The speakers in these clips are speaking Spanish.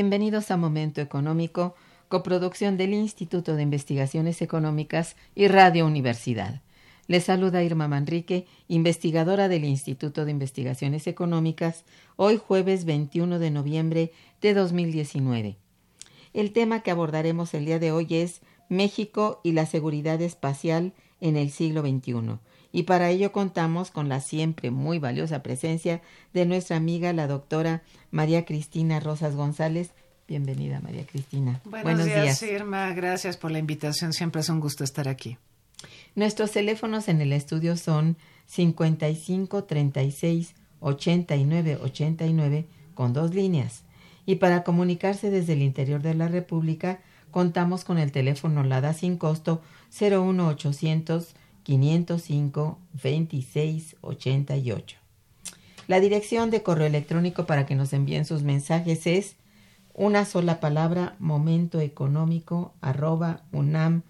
Bienvenidos a Momento Económico, coproducción del Instituto de Investigaciones Económicas y Radio Universidad. Les saluda Irma Manrique, investigadora del Instituto de Investigaciones Económicas, hoy jueves 21 de noviembre de 2019. El tema que abordaremos el día de hoy es México y la seguridad espacial en el siglo XXI y para ello contamos con la siempre muy valiosa presencia de nuestra amiga la doctora María Cristina Rosas González. Bienvenida, María Cristina. Buenos, días, Irma. Gracias por la invitación. Siempre es un gusto estar aquí. Nuestros teléfonos en el estudio son 55 36 89 89 con dos líneas. Y para comunicarse desde el interior de la República, contamos con el teléfono LADA sin costo 01800 505 26 88. La dirección de correo electrónico para que nos envíen sus mensajes es una sola palabra momentoeconómico arroba unam.mx.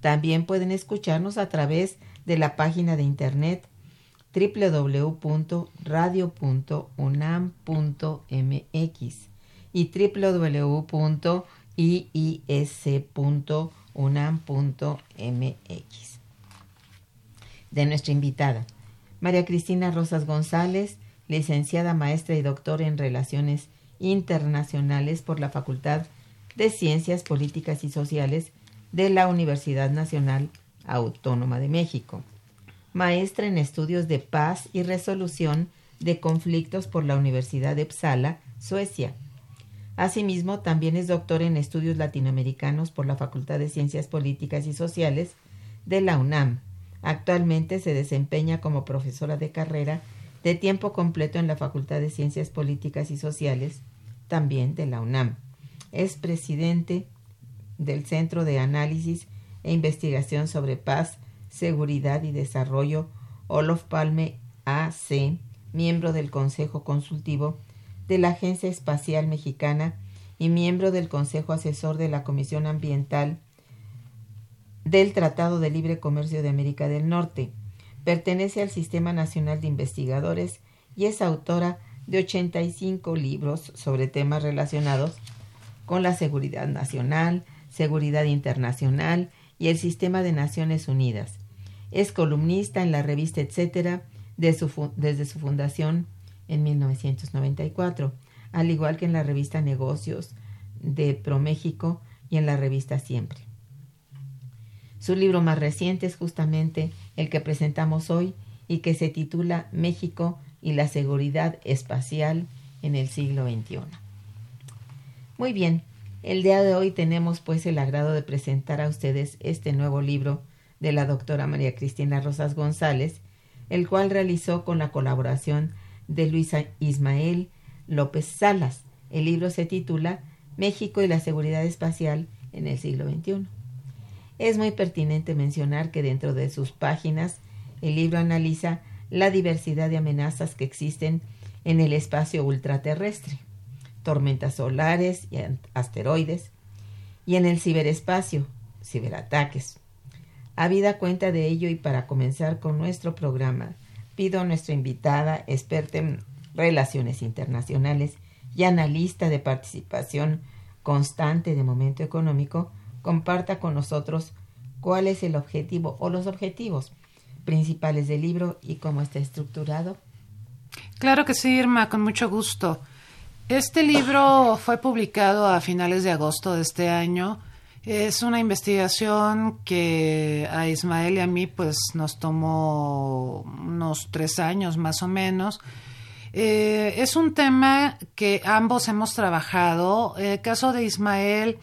También pueden escucharnos a través de la página de internet www.radio.unam.mx y www.iis.unam unam.mx. De nuestra invitada, María Cristina Rosas González, licenciada maestra y doctora en Relaciones Internacionales por la Facultad de Ciencias Políticas y Sociales de la Universidad Nacional Autónoma de México, maestra en Estudios de Paz y Resolución de Conflictos por la Universidad de Uppsala, Suecia, Asimismo, también es doctor en estudios latinoamericanos por la Facultad de Ciencias Políticas y Sociales de la UNAM. Actualmente se desempeña como profesora de carrera de tiempo completo en la Facultad de Ciencias Políticas y Sociales, también de la UNAM. Es presidente del Centro de Análisis e Investigación sobre Paz, Seguridad y Desarrollo Olof Palme AC, miembro del Consejo Consultivo de la Agencia Espacial Mexicana y miembro del Consejo Asesor de la Comisión Ambiental del Tratado de Libre Comercio de América del Norte. Pertenece al Sistema Nacional de Investigadores y es autora de 85 libros sobre temas relacionados con la seguridad nacional, seguridad internacional y el sistema de Naciones Unidas. Es columnista en la revista Etcétera desde su fundación en 1994, al igual que en la revista Negocios de ProMéxico y en la revista Siempre. Su libro más reciente es justamente el que presentamos hoy y que se titula México y la seguridad espacial en el siglo XXI. Muy bien, el día de hoy tenemos pues el agrado de presentar a ustedes este nuevo libro de la doctora María Cristina Rosas González, el cual realizó con la colaboración de Luis Ismael López Salas. El libro se titula México y la seguridad espacial en el siglo XXI. Es muy pertinente mencionar que dentro de sus páginas el libro analiza la diversidad de amenazas que existen en el espacio ultraterrestre, tormentas solares y asteroides, y en el ciberespacio, ciberataques. Habida cuenta de ello y para comenzar con nuestro programa, pido a nuestra invitada, experta en relaciones internacionales y analista de participación constante de momento económico, comparta con nosotros cuál es el objetivo o los objetivos principales del libro y cómo está estructurado. Claro que sí, Irma, con mucho gusto. Este libro fue publicado a finales de agosto de este año. Es una investigación que a Ismael y a mí pues nos tomó unos tres años más o menos. Eh, es un tema que ambos hemos trabajado. El caso de Ismael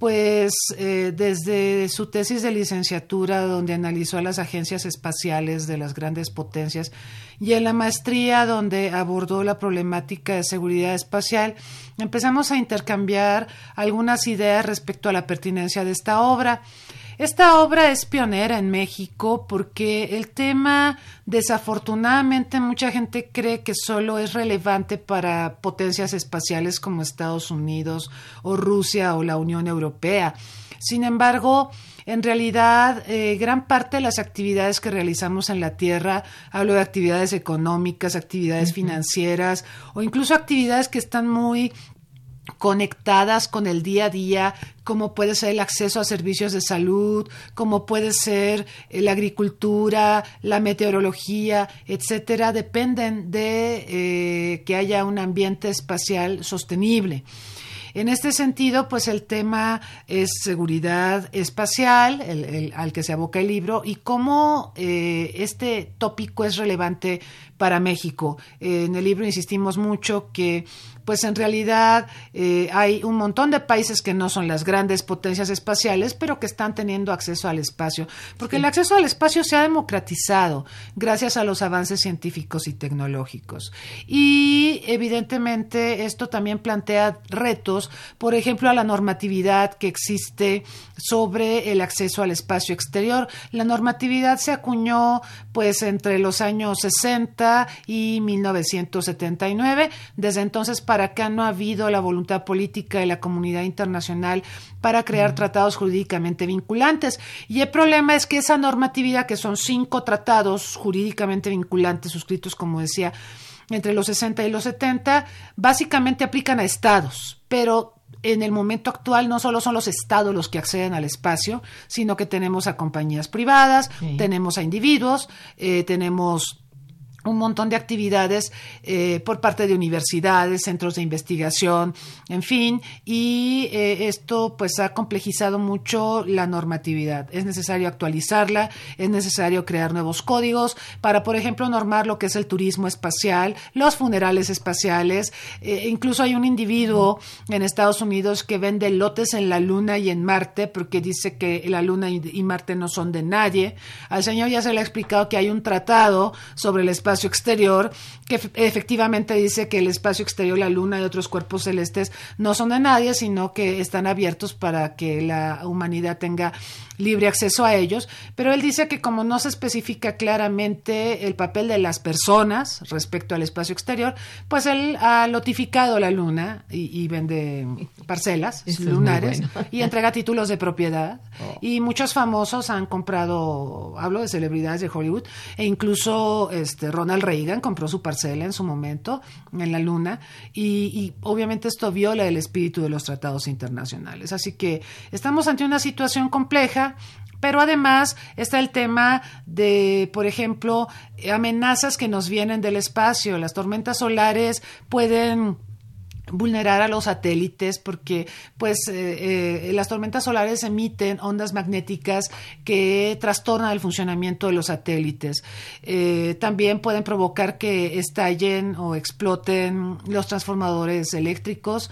pues eh, desde su tesis de licenciatura, donde analizó las agencias espaciales de las grandes potencias, y en la maestría, donde abordó la problemática de seguridad espacial, empezamos a intercambiar algunas ideas respecto a la pertinencia de esta obra. Esta obra es pionera en México porque el tema, desafortunadamente, mucha gente cree que solo es relevante para potencias espaciales como Estados Unidos o Rusia o la Unión Europea. Sin embargo, en realidad, eh, gran parte de las actividades que realizamos en la Tierra, hablo de actividades económicas, actividades financieras o incluso actividades que están muy conectadas con el día a día, como puede ser el acceso a servicios de salud, como puede ser eh, la agricultura, la meteorología, etcétera, dependen de eh, que haya un ambiente espacial sostenible. En este sentido, pues el tema es seguridad espacial, al que se aboca el libro, y cómo eh, este tópico es relevante para México. en el libro insistimos mucho que pues en realidad eh, hay un montón de países que no son las grandes potencias espaciales, pero que están teniendo acceso al espacio, porque el acceso al espacio se ha democratizado gracias a los avances científicos y tecnológicos. Y evidentemente esto también plantea retos, por ejemplo, a la normatividad que existe sobre el acceso al espacio exterior. La normatividad se acuñó pues entre los años 60 y 1979. Desde entonces para acá no ha habido la voluntad política de la comunidad internacional para crear tratados jurídicamente vinculantes. Y el problema es que esa normatividad, que son cinco tratados jurídicamente vinculantes suscritos, como decía, entre los 60 y los 70, básicamente aplican a estados, pero en el momento actual no solo son los estados los que acceden al espacio, sino que tenemos a compañías privadas, tenemos a individuos, eh, tenemos un montón de actividades eh, por parte de universidades, centros de investigación, en fin, y eh, esto pues ha complejizado mucho la normatividad. Es necesario actualizarla, es necesario crear nuevos códigos para, por ejemplo, normar lo que es el turismo espacial, los funerales espaciales. Eh, incluso hay un individuo en Estados Unidos que vende lotes en la Luna y en Marte porque dice que la Luna y Marte no son de nadie. Al señor ya se le ha explicado que hay un tratado sobre el espacio espacio exterior, que efectivamente dice que el espacio exterior, la luna y otros cuerpos celestes no son de nadie, sino que están abiertos para que la humanidad tenga libre acceso a ellos, pero él dice que como no se especifica claramente el papel de las personas respecto al espacio exterior, pues él ha notificado la luna y, vende parcelas lunares y entrega títulos de propiedad. Oh. y muchos famosos han comprado, hablo de celebridades de Hollywood e incluso este Ronald Reagan compró su parcela en su momento en la luna y, obviamente esto viola el espíritu de los tratados internacionales. Así que estamos ante una situación compleja pero además está el tema de, por ejemplo, amenazas que nos vienen del espacio. Las tormentas solares pueden vulnerar a los satélites porque pues eh, eh, las tormentas solares emiten ondas magnéticas que trastornan el funcionamiento de los satélites. Eh, también pueden provocar que estallen o exploten los transformadores eléctricos.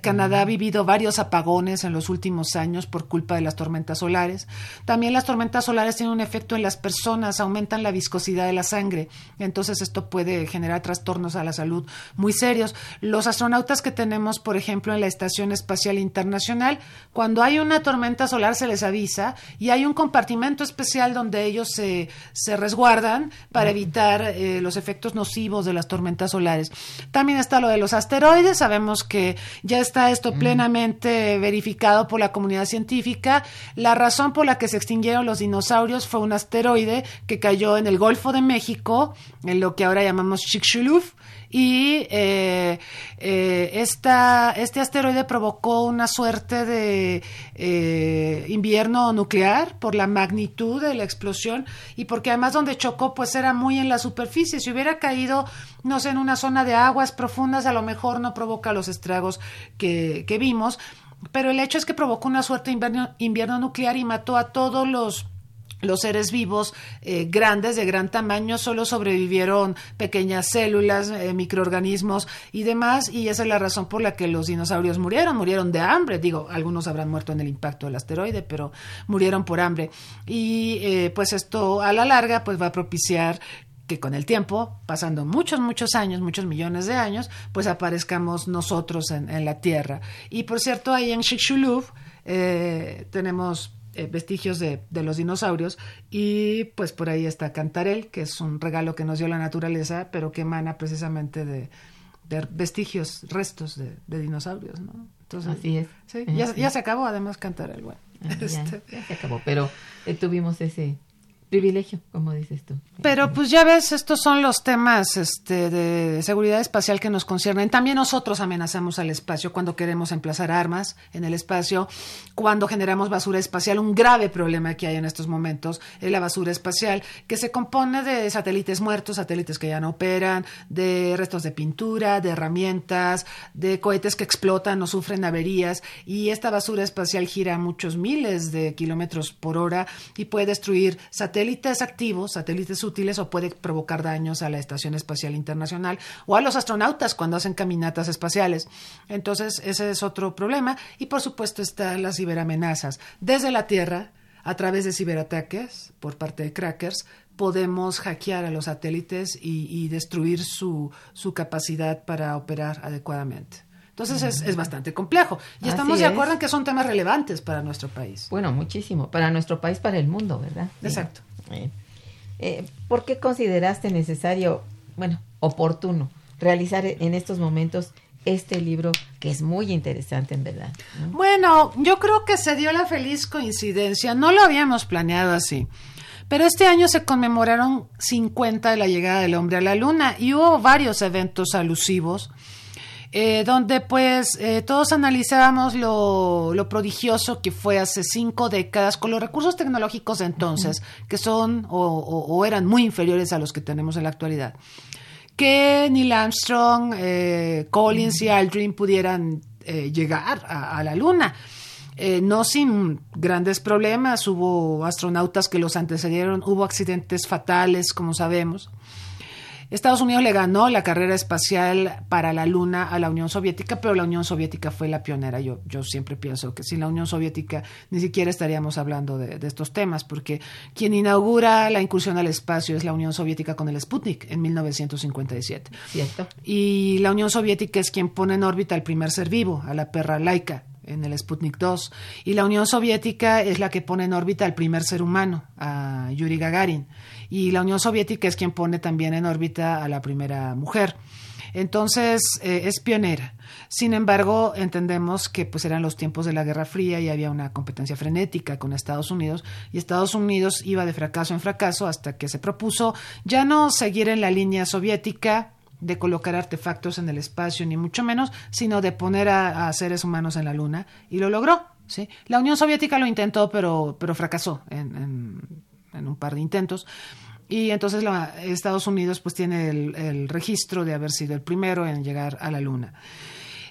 Canadá ha vivido varios apagones en los últimos años por culpa de las tormentas solares. También las tormentas solares tienen un efecto en las personas aumentan la viscosidad de la sangre. Entonces esto puede generar trastornos a la salud muy serios. Los astronautas que tenemos, por ejemplo, en la Estación Espacial Internacional, cuando hay una tormenta solar se les avisa y hay un compartimento especial donde ellos se, se resguardan para evitar eh, los efectos nocivos de las tormentas solares. También está lo de los asteroides, sabemos que ya está esto plenamente verificado por la comunidad científica. La razón por la que se extinguieron los dinosaurios fue un asteroide que cayó en el Golfo de México, en lo que ahora llamamos Chicxulub, y eh, eh, este asteroide provocó una suerte de eh, invierno nuclear por la magnitud de la explosión y porque además donde chocó pues era muy en la superficie. Si hubiera caído, no sé, en una zona de aguas profundas, a lo mejor no provoca los estragos que, que vimos. Pero el hecho es que provocó una suerte de invierno, invierno nuclear y mató a todos los los seres vivos eh, grandes, de gran tamaño, solo sobrevivieron pequeñas células, eh, microorganismos y demás, y esa es la razón por la que los dinosaurios murieron, murieron de hambre, digo, algunos habrán muerto en el impacto del asteroide, pero murieron por hambre. Y eh, pues esto a la larga pues va a propiciar que con el tiempo, pasando muchos, muchos años, muchos millones de años, pues aparezcamos nosotros en, la Tierra. Y por cierto, ahí en Chicxulub tenemos eh, vestigios de, los dinosaurios y pues por ahí está Cantarel, que es un regalo que nos dio la naturaleza, pero que emana precisamente de, vestigios, restos de, dinosaurios, ¿no? Entonces, Así es. Sí, ya, se acabó además Cantarel, bueno. Ah, este. ya, se acabó, pero eh, tuvimos ese privilegio, como dices tú. Pero pues ya ves, estos son los temas este, de seguridad espacial que nos conciernen. También nosotros amenazamos al espacio cuando queremos emplazar armas en el espacio, cuando generamos basura espacial. Un grave problema que hay en estos momentos es la basura espacial, que se compone de satélites muertos, satélites que ya no operan, de restos de pintura, de herramientas, de cohetes que explotan o sufren averías. Y esta basura espacial gira a muchos miles de kilómetros por hora y puede destruir satélites satélites activos, satélites útiles, o puede provocar daños a la Estación Espacial Internacional o a los astronautas cuando hacen caminatas espaciales. Entonces, ese es otro problema. Y por supuesto están las ciberamenazas. Desde la Tierra, a través de ciberataques por parte de crackers, podemos hackear a los satélites y, destruir su, su capacidad para operar adecuadamente. Entonces es, bastante complejo. Y estamos de acuerdo en que son temas relevantes para nuestro país. Bueno, muchísimo. Para nuestro país, para el mundo, ¿verdad? Exacto. Eh, ¿Por qué consideraste necesario, bueno, oportuno, realizar en estos momentos este libro que es muy interesante en verdad. Bueno, yo creo que se dio la feliz coincidencia, no lo habíamos planeado así, pero este año se conmemoraron 50 de la llegada del hombre a la luna y hubo varios eventos alusivos eh, donde pues eh, todos analizábamos lo, prodigioso que fue hace cinco décadas con los recursos tecnológicos de entonces, que son o, eran muy inferiores a los que tenemos en la actualidad. Que Neil Armstrong, eh, Collins y Aldrin pudieran llegar a, la Luna. no sin grandes problemas, hubo astronautas que los antecedieron, hubo accidentes fatales, como sabemos. Estados Unidos le ganó la carrera espacial para la Luna a la Unión Soviética, pero la Unión Soviética fue la pionera. Yo, yo siempre pienso que sin la Unión Soviética ni siquiera estaríamos hablando de, estos temas, porque quien inaugura la incursión al espacio es la Unión Soviética con el Sputnik en 1957. Cierto. Y la Unión Soviética es quien pone en órbita al primer ser vivo, a la perra Laika, en el Sputnik 2. Y la Unión Soviética es la que pone en órbita al primer ser humano, a Yuri Gagarin y la Unión Soviética es quien pone también en órbita a la primera mujer. Entonces, eh, es pionera. Sin embargo, entendemos que pues eran los tiempos de la Guerra Fría y había una competencia frenética con Estados Unidos y Estados Unidos iba de fracaso en fracaso hasta que se propuso ya no seguir en la línea soviética de colocar artefactos en el espacio, ni mucho menos, sino de poner a, seres humanos en la Luna y lo logró. ¿sí? La Unión Soviética lo intentó, pero, pero fracasó en en un par de intentos. Y entonces Estados Unidos pues tiene el, registro de haber sido el primero en llegar a la Luna.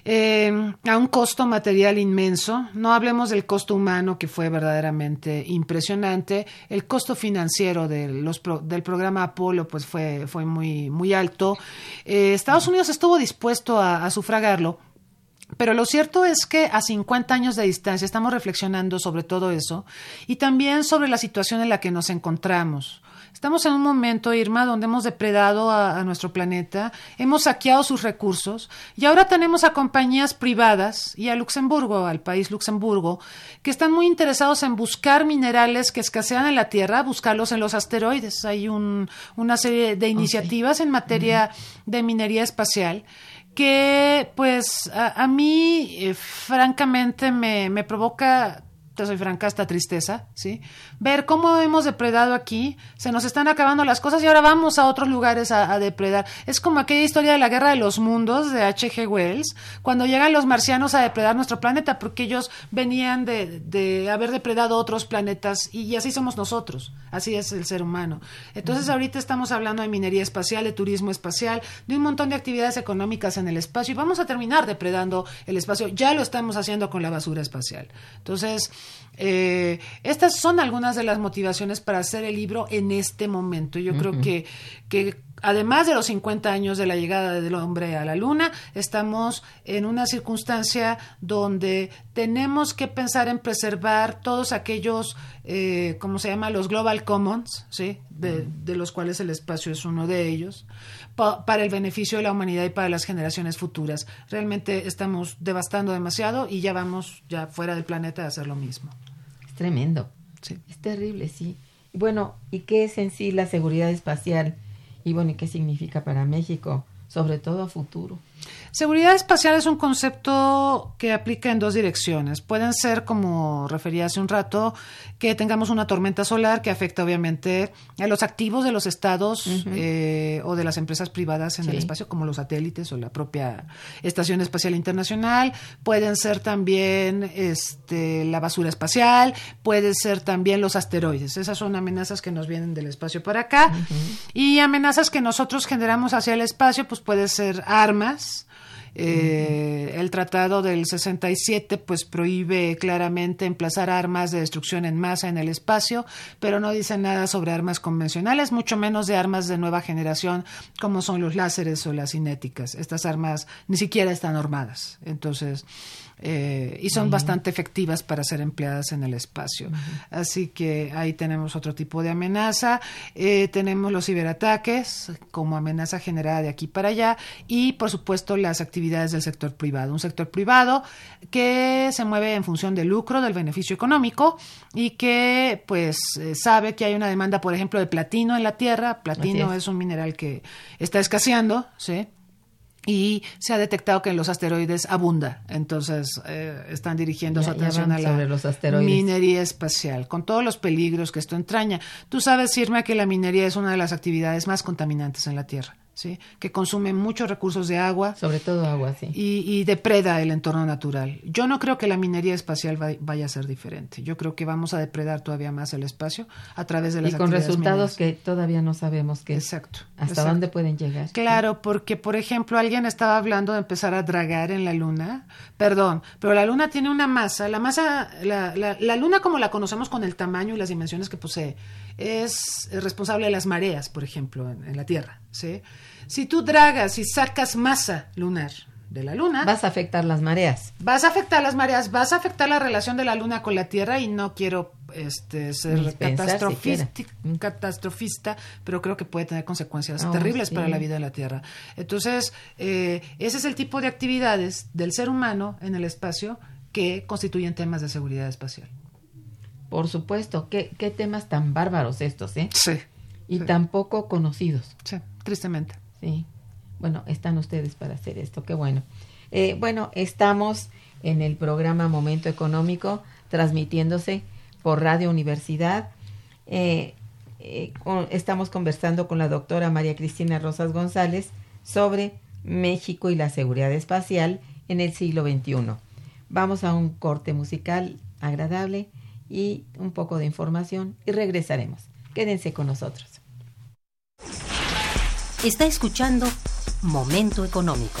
eh, a un costo material inmenso. No hablemos del costo humano, que fue verdaderamente impresionante. El costo financiero del programa Apolo pues fue, fue muy, muy alto. Eh, Estados Unidos estuvo dispuesto a, sufragarlo. Pero lo cierto es que a 50 años de distancia estamos reflexionando sobre todo eso y también sobre la situación en la que nos encontramos. Estamos en un momento, Irma, donde hemos depredado a, nuestro planeta, hemos saqueado sus recursos y ahora tenemos a compañías privadas y a Luxemburgo, al país Luxemburgo, que están muy interesados en buscar minerales que escasean en la Tierra, buscarlos en los asteroides. Hay una serie de iniciativas en materia de minería espacial que pues a, mí eh, francamente me, me provoca te soy franca, esta tristeza, ¿sí? Ver cómo hemos depredado aquí, se nos están acabando las cosas y ahora vamos a otros lugares a, depredar. Es como aquella historia de la guerra de los mundos de H.G. Wells, cuando llegan los marcianos a depredar nuestro planeta, porque ellos venían de, de haber depredado otros planetas y, así somos nosotros, así es el ser humano. Entonces ahorita estamos hablando de minería espacial, de turismo espacial, de un montón de actividades económicas en el espacio y vamos a terminar depredando el espacio. Ya lo estamos haciendo con la basura espacial. Entonces, eh, estas son algunas de las motivaciones para hacer el libro en este momento. Yo creo que, que además de los 50 años de la llegada del hombre a la luna, estamos en una circunstancia donde tenemos que pensar en preservar todos aquellos, eh, ¿cómo se llama? Los global commons, ¿sí? De, de los cuales el espacio es uno de ellos, para el beneficio de la humanidad y para las generaciones futuras. Realmente estamos devastando demasiado y ya vamos ya fuera del planeta a hacer lo mismo tremendo. Es terrible, sí. Bueno, ¿y qué es en sí la seguridad espacial? Y bueno, ¿y qué significa para México, sobre todo a futuro? Seguridad espacial es un concepto que aplica en dos direcciones. Pueden ser, como refería hace un rato, que tengamos una tormenta solar que afecta obviamente a los activos de los estados eh, o de las empresas privadas en el espacio, como los satélites o la propia Estación Espacial Internacional. Pueden ser también este, la basura espacial, pueden ser también los asteroides. Esas son amenazas que nos vienen del espacio para acá. Y amenazas que nosotros generamos hacia el espacio, pues puede ser armas, eh, el tratado del 67 pues prohíbe claramente emplazar armas de destrucción en masa en el espacio, pero no dice nada sobre armas convencionales, mucho menos de armas de nueva generación como son los láseres o las cinéticas. Estas armas ni siquiera están normadas. Entonces, eh, y son bastante efectivas para ser empleadas en el espacio. Así que ahí tenemos otro tipo de amenaza. Eh, tenemos los ciberataques como amenaza generada de aquí para allá y, por supuesto, las actividades del sector privado. Un sector privado que se mueve en función del lucro, del beneficio económico y que, pues, eh, sabe que hay una demanda, por ejemplo, de platino en la Tierra. Platino es. es un mineral que está escaseando, ¿sí? Y se ha detectado que en los asteroides abunda. Entonces, eh, están dirigiendo su atención a la minería espacial, con todos los peligros que esto entraña. Tú sabes, Irma, que la minería es una de las actividades más contaminantes en la Tierra que consume muchos recursos de agua. Sobre todo agua, sí. Y, depreda el entorno natural. Yo no creo que la minería espacial vaya a ser diferente. Yo creo que vamos a depredar todavía más el espacio a través de las Y con resultados que todavía no sabemos qué. Exacto. ¿Hasta dónde pueden llegar? Claro, porque, por ejemplo, alguien estaba hablando de empezar a dragar en la Luna. Perdón, pero la Luna tiene una masa. La masa, la, la Luna como la conocemos con el tamaño y las dimensiones que posee, es responsable de las mareas, por ejemplo, en, la Tierra. ¿sí? Si tú dragas y sacas masa lunar de la Luna... Vas a afectar las mareas. Vas a afectar las mareas, vas a afectar la relación de la Luna con la Tierra y no quiero este, ser catastrofista, pero creo que puede tener consecuencias oh, terribles para la vida de la Tierra. Entonces, eh, ese es el tipo de actividades del ser humano en el espacio que constituyen temas de seguridad espacial. Por supuesto, qué, qué temas tan bárbaros estos, ¿eh? Sí. Y tan poco conocidos. Sí, tristemente. Sí. Bueno, están ustedes para hacer esto, qué bueno. Eh, bueno, estamos en el programa Momento Económico, transmitiéndose por Radio Universidad. Eh, eh, estamos conversando con la doctora María Cristina Rosas González sobre México y la seguridad espacial en el siglo XXI. Vamos a un corte musical agradable y un poco de información y regresaremos. Quédense con nosotros. Está escuchando Momento Económico.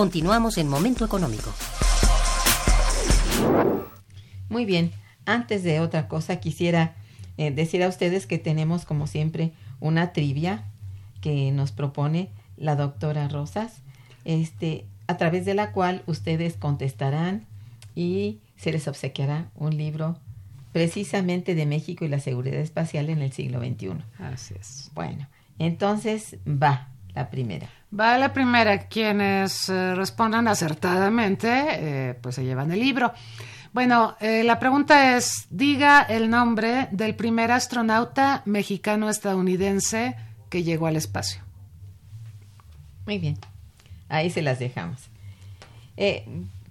Continuamos en Momento Económico. Muy bien, antes de otra cosa quisiera eh, decir a ustedes que tenemos como siempre una trivia que nos propone la doctora Rosas, este, a través de la cual ustedes contestarán y se les obsequiará un libro precisamente de México y la seguridad espacial en el siglo XXI. Así es. Bueno, entonces va la primera. Va la primera. Quienes eh, respondan acertadamente, eh, pues se llevan el libro. Bueno, eh, la pregunta es, diga el nombre del primer astronauta mexicano-estadounidense que llegó al espacio. Muy bien, ahí se las dejamos.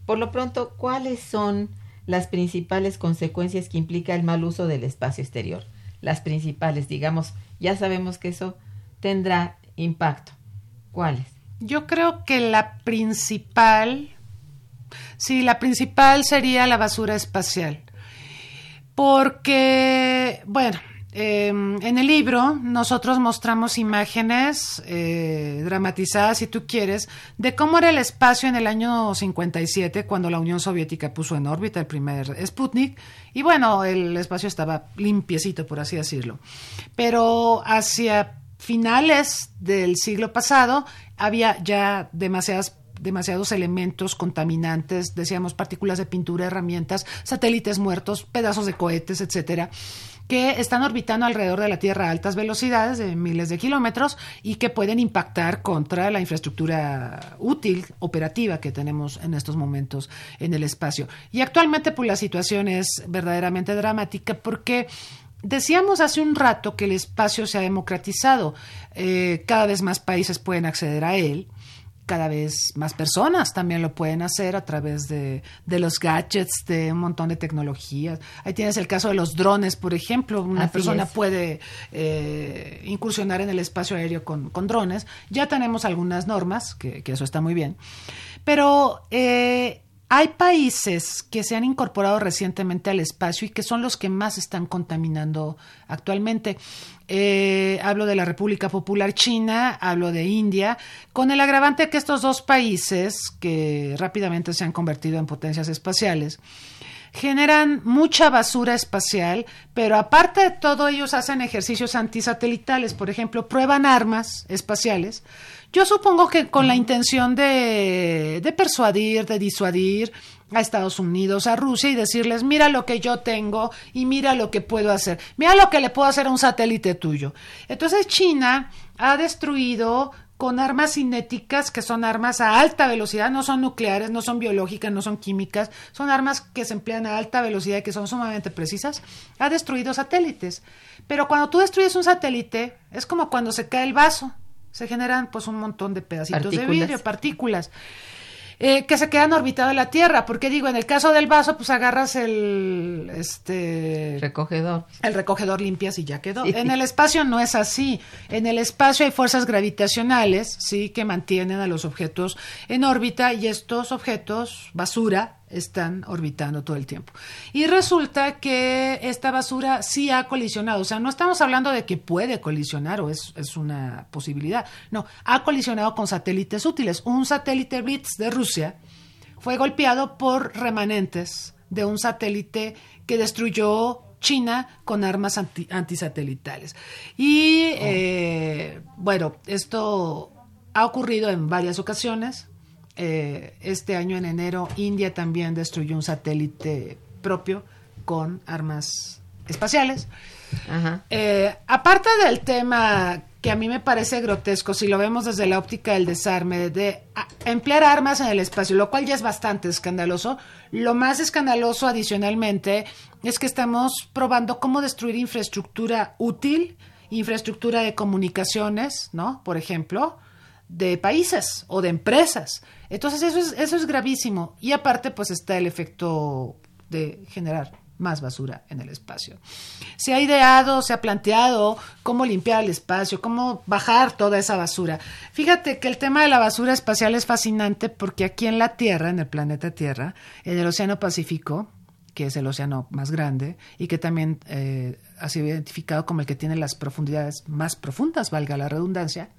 por lo pronto, ¿cuáles son las principales consecuencias que implica el mal uso del espacio exterior? Las principales, digamos, ya sabemos que eso tendrá impacto. ¿Cuáles? Yo creo que la principal, sí, la principal sería la basura espacial. Porque, bueno, em, en el libro nosotros mostramos imágenes eh, dramatizadas, si tú quieres, de cómo era el espacio en el año 57, cuando la Unión Soviética puso en órbita el primer Sputnik. Y bueno, el espacio estaba limpiecito, por así decirlo. Pero hacia finales del siglo pasado había ya demasiados elementos contaminantes, decíamos partículas de pintura, herramientas, satélites muertos, pedazos de cohetes, etcétera, que están orbitando alrededor de la Tierra a altas velocidades de miles de kilómetros y que pueden impactar contra la infraestructura útil, operativa que tenemos en estos momentos en el espacio. Y actualmente pues la situación es verdaderamente dramática porque decíamos hace un rato que el espacio se ha democratizado, eh, cada vez más países pueden acceder a él cada vez más personas también lo pueden hacer a través de, los gadgets, de un montón de tecnologías. Ahí tienes el caso de los drones, por ejemplo. Una persona puede eh, incursionar en el espacio aéreo con, drones. Ya tenemos algunas normas, que, eso está muy bien. Pero eh, hay países que se han incorporado recientemente al espacio y que son los que más están contaminando actualmente. Eh, hablo de la República Popular China, hablo de India, con el agravante que estos dos países, que rápidamente se han convertido en potencias espaciales, generan mucha basura espacial, pero aparte de todo ellos hacen ejercicios antisatelitales, por ejemplo, prueban armas espaciales yo supongo que con la intención de, persuadir, de disuadir a Estados Unidos, a Rusia y decirles, mira lo que yo tengo y mira lo que puedo hacer, mira lo que le puedo hacer a un satélite tuyo. Entonces China ha destruido con armas cinéticas, que son armas a alta velocidad, no son nucleares, no son biológicas, no son químicas, son armas que se emplean a alta velocidad y que son sumamente precisas, ha destruido satélites. Pero cuando tú destruyes un satélite, es como cuando se cae el vaso se generan pues un montón de pedacitos de vidrio, partículas. Eh, que se quedan orbitado en la Tierra, porque digo, en el caso del vaso, pues agarras el este recogedor. El recogedor limpias y ya quedó. En el espacio no es así. En el espacio hay fuerzas gravitacionales, sí, que mantienen a los objetos en órbita y estos objetos, basura, están orbitando todo el tiempo. Y resulta que esta basura sí ha colisionado, o sea, no estamos hablando de que puede colisionar o es, es una posibilidad, no, ha colisionado con satélites útiles. Un satélite Blitz de Rusia fue golpeado por remanentes de un satélite que destruyó China con armas antisatelitales. Y oh. eh, bueno, esto ha ocurrido en varias ocasiones. Eh, este año en enero India también destruyó un satélite propio con armas espaciales. Eh, aparte del tema que a mí me parece grotesco, si lo vemos desde la óptica del desarme, de emplear armas en el espacio, lo cual ya es bastante escandaloso, lo más escandaloso adicionalmente es que estamos probando cómo destruir infraestructura útil, infraestructura de comunicaciones, ¿no? Por ejemplo, de países o de empresas. Entonces eso es, eso es gravísimo. Y aparte pues está el efecto de generar más basura en el espacio. Se ha ideado, se ha planteado cómo limpiar el espacio, cómo bajar toda esa basura. Fíjate que el tema de la basura espacial es fascinante porque aquí en la Tierra, en el planeta Tierra, en el Océano Pacífico, que es el océano más grande y que también eh, ha sido identificado como el que tiene las profundidades más profundas, valga la redundancia,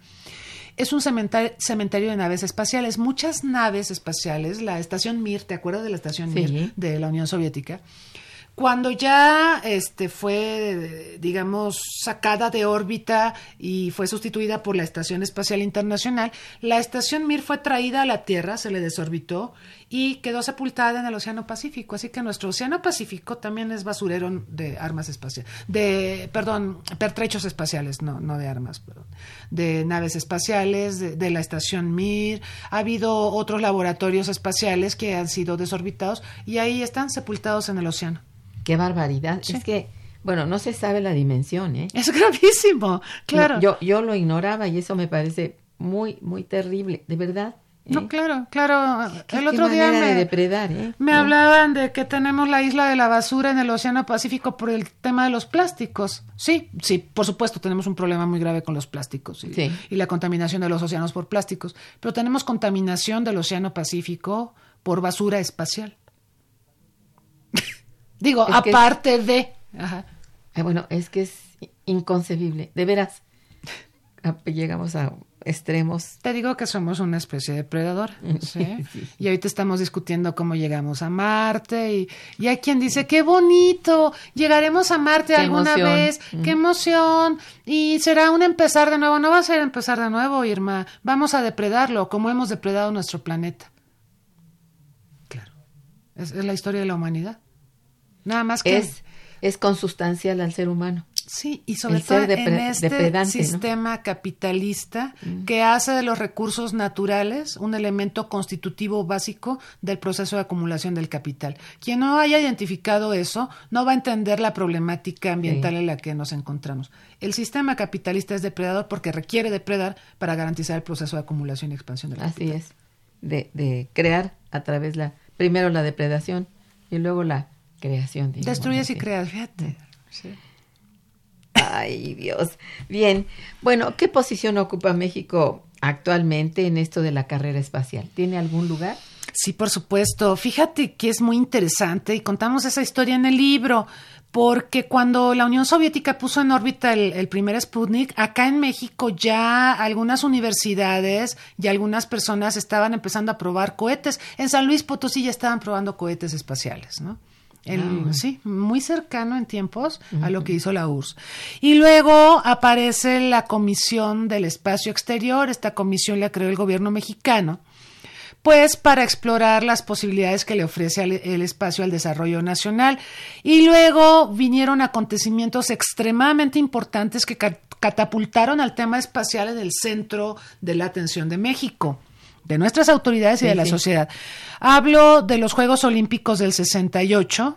es un cementerio, de naves espaciales. Muchas naves espaciales, la estación Mir, ¿te acuerdas de la estación Mir de la Unión Soviética? Cuando ya este, fue, digamos, sacada de órbita y fue sustituida por la Estación Espacial Internacional, la estación Mir fue traída a la Tierra, se le desorbitó y quedó sepultada en el Océano Pacífico. Así que nuestro Océano Pacífico también es basurero de armas espaciales, de, perdón, pertrechos espaciales, no, no de armas, perdón, de naves espaciales, de, de la estación Mir. Ha habido otros laboratorios espaciales que han sido desorbitados y ahí están sepultados en el océano. Qué barbaridad. Es que, bueno, no se sabe la dimensión, ¿eh? Es gravísimo, claro. yo, yo lo ignoraba y eso me parece muy, muy terrible, de verdad. ¿eh? No, claro, claro. el otro día me, depredar, ¿eh? me hablaban de que tenemos la isla de la basura en el Océano Pacífico por el tema de los plásticos. Sí, sí, por supuesto tenemos un problema muy grave con los plásticos y, y la contaminación de los océanos por plásticos, pero tenemos contaminación del Océano Pacífico por basura espacial. Digo, aparte de... Ajá. bueno, es que es inconcebible, de veras. Ah, llegamos a extremos. Te digo que somos una especie de predador. ¿sí? Y ahorita estamos discutiendo cómo llegamos a Marte y, y hay quien dice, qué bonito, llegaremos a Marte alguna vez, qué emoción. Y será un empezar de nuevo. No va a ser empezar de nuevo, Irma. Vamos a depredarlo como hemos depredado nuestro planeta. Claro. es la historia de la humanidad. Nada más que... Es, es consustancial al ser humano. Sí, y sobre todo en este sistema capitalista que hace de los recursos naturales un elemento constitutivo básico del proceso de acumulación del capital. Quien no haya identificado eso no va a entender la problemática ambiental Sí. en la que nos encontramos. El sistema capitalista es depredador porque requiere depredar para garantizar el proceso de acumulación y expansión del capital. Así es. De, de crear a través la, primero la depredación y luego la creación. digamos Destruyes y creas, fíjate. Sí. Ay, Dios. Bien. Bueno, ¿qué posición ocupa México actualmente en esto de la carrera espacial? ¿Tiene algún lugar? Sí, por supuesto. Fíjate que es muy interesante y contamos esa historia en el libro, porque cuando la Unión Soviética puso en órbita el, el primer Sputnik, acá en México ya algunas universidades y algunas personas estaban empezando a probar cohetes. En San Luis Potosí ya estaban probando cohetes espaciales, ¿no? Ah. Sí, muy cercano en tiempos a lo que hizo la URSS. Y luego aparece la Comisión del Espacio Exterior. Esta comisión la creó el gobierno mexicano pues para explorar las posibilidades que le ofrece al- el espacio al desarrollo nacional. Y luego vinieron acontecimientos extremadamente importantes que ca- catapultaron al tema espacial en el centro de la atención de México de nuestras autoridades y Sí, de la sí. sociedad. Hablo de los Juegos Olímpicos del 68,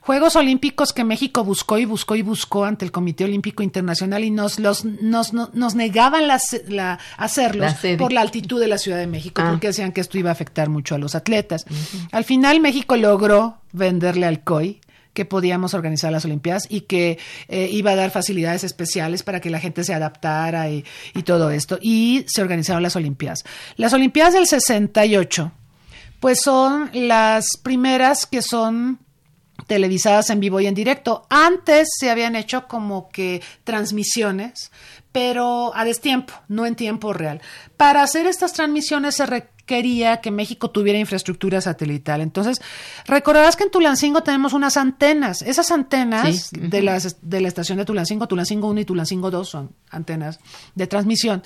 Juegos Olímpicos que México buscó y buscó y buscó ante el Comité Olímpico Internacional y nos los nos, no- nos negaban la, se- la- hacerlos La por la altitud de la Ciudad de México, Ah. porque decían que esto iba a afectar mucho a los atletas. Al final México logró venderle al COI que podíamos organizar las Olimpiadas y que eh, iba a dar facilidades especiales para que la gente se adaptara y, todo esto. Y se organizaron las Olimpiadas. Las Olimpiadas del 68, pues son las primeras que son televisadas en vivo y en directo. Antes se habían hecho como que transmisiones, pero a destiempo, no en tiempo real. Para hacer estas transmisiones se requería que México tuviera infraestructura satelital. Entonces, recordarás que en Tulancingo tenemos unas antenas. Esas antenas Sí, de, las, de la estación de Tulancingo, Tulancingo 1 y Tulancingo 2 son antenas de transmisión.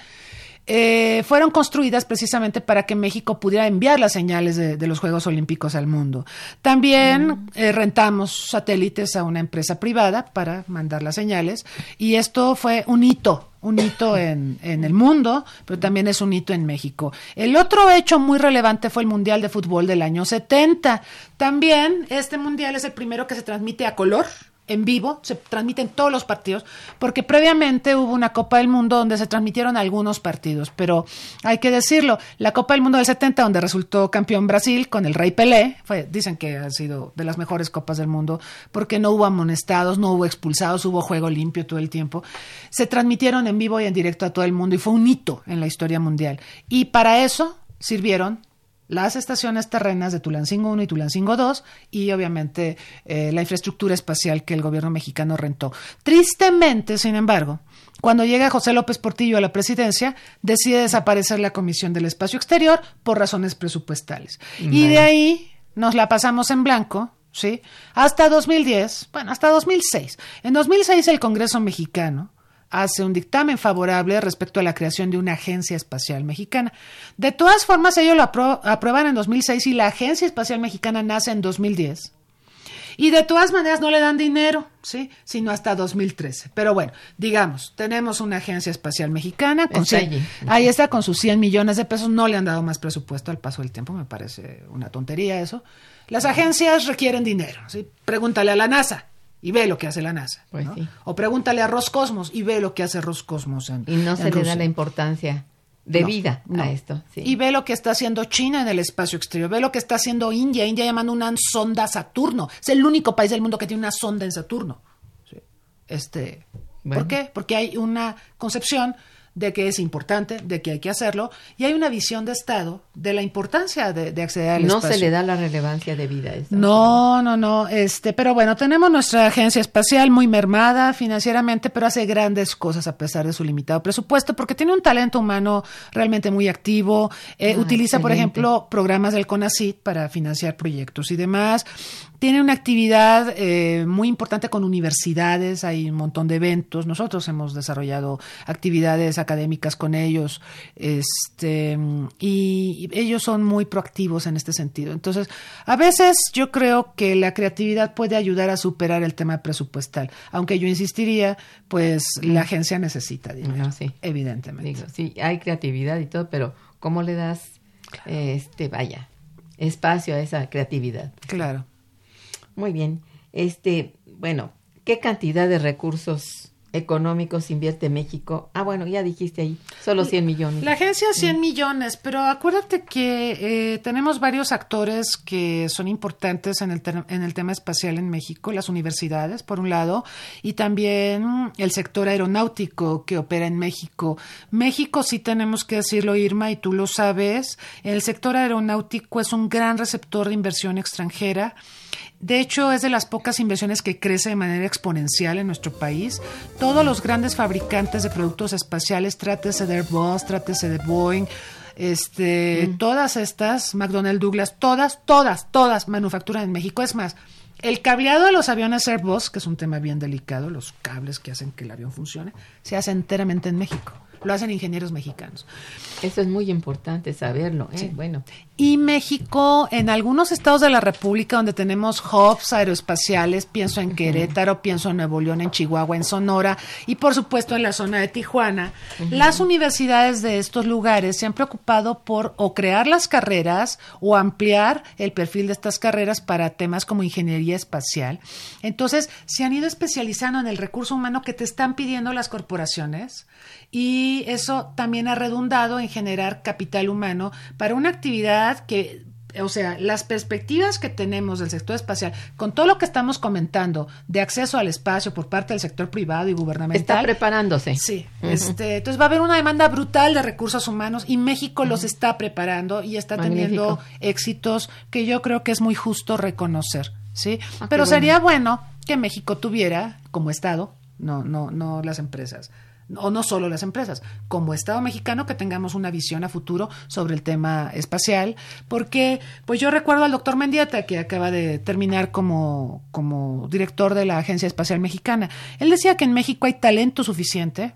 Eh, fueron construidas precisamente para que México pudiera enviar las señales de, de los Juegos Olímpicos al mundo. También eh, rentamos satélites a una empresa privada para mandar las señales y esto fue un hito, un hito en, en el mundo, pero también es un hito en México. El otro hecho muy relevante fue el Mundial de Fútbol del año 70. También este Mundial es el primero que se transmite a color en vivo, se transmiten todos los partidos, porque previamente hubo una Copa del Mundo donde se transmitieron algunos partidos, pero hay que decirlo, la Copa del Mundo del 70, donde resultó campeón Brasil con el Rey Pelé, dicen que ha sido de las mejores Copas del Mundo, porque no hubo amonestados, no hubo expulsados, hubo juego limpio todo el tiempo, se transmitieron en vivo y en directo a todo el mundo y fue un hito en la historia mundial. Y para eso sirvieron las estaciones terrenas de Tulancingo 1 y Tulancingo 2 y obviamente eh, la infraestructura espacial que el gobierno mexicano rentó. Tristemente, sin embargo, cuando llega José López Portillo a la presidencia, decide desaparecer la Comisión del Espacio Exterior por razones presupuestales. Y de ahí nos la pasamos en blanco, ¿sí? Hasta 2010, bueno, hasta 2006. En 2006 el Congreso mexicano hace un dictamen favorable respecto a la creación de una agencia espacial mexicana. De todas formas, ellos lo apro- aprueban en 2006 y la agencia espacial mexicana nace en 2010. Y de todas maneras no le dan dinero, ¿sí? Sino hasta 2013. Pero bueno, digamos, tenemos una agencia espacial mexicana. Con Está 100 allí. ahí está con sus 100 millones de pesos. No le han dado más presupuesto al paso del tiempo. Me parece una tontería eso. Las agencias requieren dinero, ¿sí? Pregúntale a la NASA y ve lo que hace la NASA. Pues ¿no? sí. O pregúntale a Roscosmos y ve lo que hace Roscosmos en Y no se le da la importancia debida No, a no. esto. sí. Y ve lo que está haciendo China en el espacio exterior, ve lo que está haciendo India, India llamando una sonda a Saturno. Es el único país del mundo que tiene una sonda en Saturno. Sí. Este, Bueno. ¿Por qué? Porque hay una concepción de que es importante, de que hay que hacerlo, y hay una visión de Estado de la importancia de, de acceder al no espacio. se le da la relevancia debida a esto. No, no, no, este, pero bueno, tenemos nuestra agencia espacial muy mermada financieramente, pero hace grandes cosas a pesar de su limitado presupuesto, porque tiene un talento humano realmente muy activo, eh, Ah, utiliza, por ejemplo, programas del CONACYT para financiar proyectos y demás. Tiene una actividad eh, muy importante con universidades, hay un montón de eventos. Nosotros hemos desarrollado actividades académicas con ellos, este, y ellos son muy proactivos en este sentido. Entonces, a veces yo creo que la creatividad puede ayudar a superar el tema presupuestal, aunque yo insistiría, pues la agencia necesita dinero, sí. evidentemente. Digo, sí, hay creatividad y todo, pero ¿cómo le das, este, vaya, espacio a esa creatividad? Claro. Muy bien. Este, bueno, ¿qué cantidad de recursos económicos invierte México? Ah, bueno, ya dijiste ahí, solo 100 millones. La agencia 100 millones, pero acuérdate que eh, tenemos varios actores que son importantes en el, ter- en el tema espacial en México, las universidades, por un lado, y también el sector aeronáutico que opera en México. México, sí tenemos que decirlo, Irma, y tú lo sabes, el sector aeronáutico es un gran receptor de inversión extranjera. De hecho, es de las pocas inversiones que crece de manera exponencial en nuestro país. Todos los grandes fabricantes de productos espaciales, trátese de Airbus, trátese de Boeing, este, todas estas, McDonnell Douglas, todas, todas, todas manufacturan en México. Es más, el cableado de los aviones Airbus, que es un tema bien delicado, los cables que hacen que el avión funcione, se hace enteramente en México. Lo hacen ingenieros mexicanos. Eso es muy importante saberlo. ¿eh? Sí. Bueno, Y México, en algunos estados de la República donde tenemos hubs aeroespaciales, pienso en Querétaro, pienso en Nuevo León, en Chihuahua, en Sonora y por supuesto en la zona de Tijuana, las universidades de estos lugares se han preocupado por o crear las carreras o ampliar el perfil de estas carreras para temas como ingeniería espacial. Entonces, se han ido especializando en el recurso humano que te están pidiendo las corporaciones y eso también ha redundado en generar capital humano para una actividad que o sea, las perspectivas que tenemos del sector espacial, con todo lo que estamos comentando de acceso al espacio por parte del sector privado y está gubernamental, preparándose. Sí, este, entonces va a haber una demanda brutal de recursos humanos y México los está preparando y está teniendo éxitos que yo creo que es muy justo reconocer, ¿sí? Ah, Pero sería bueno que México tuviera como estado, no no no las empresas, o no solo las empresas, como Estado mexicano que tengamos una visión a futuro sobre el tema espacial, porque pues yo recuerdo al doctor Mendieta que acaba de terminar como, como director de la Agencia Espacial Mexicana. Él decía que en México hay talento suficiente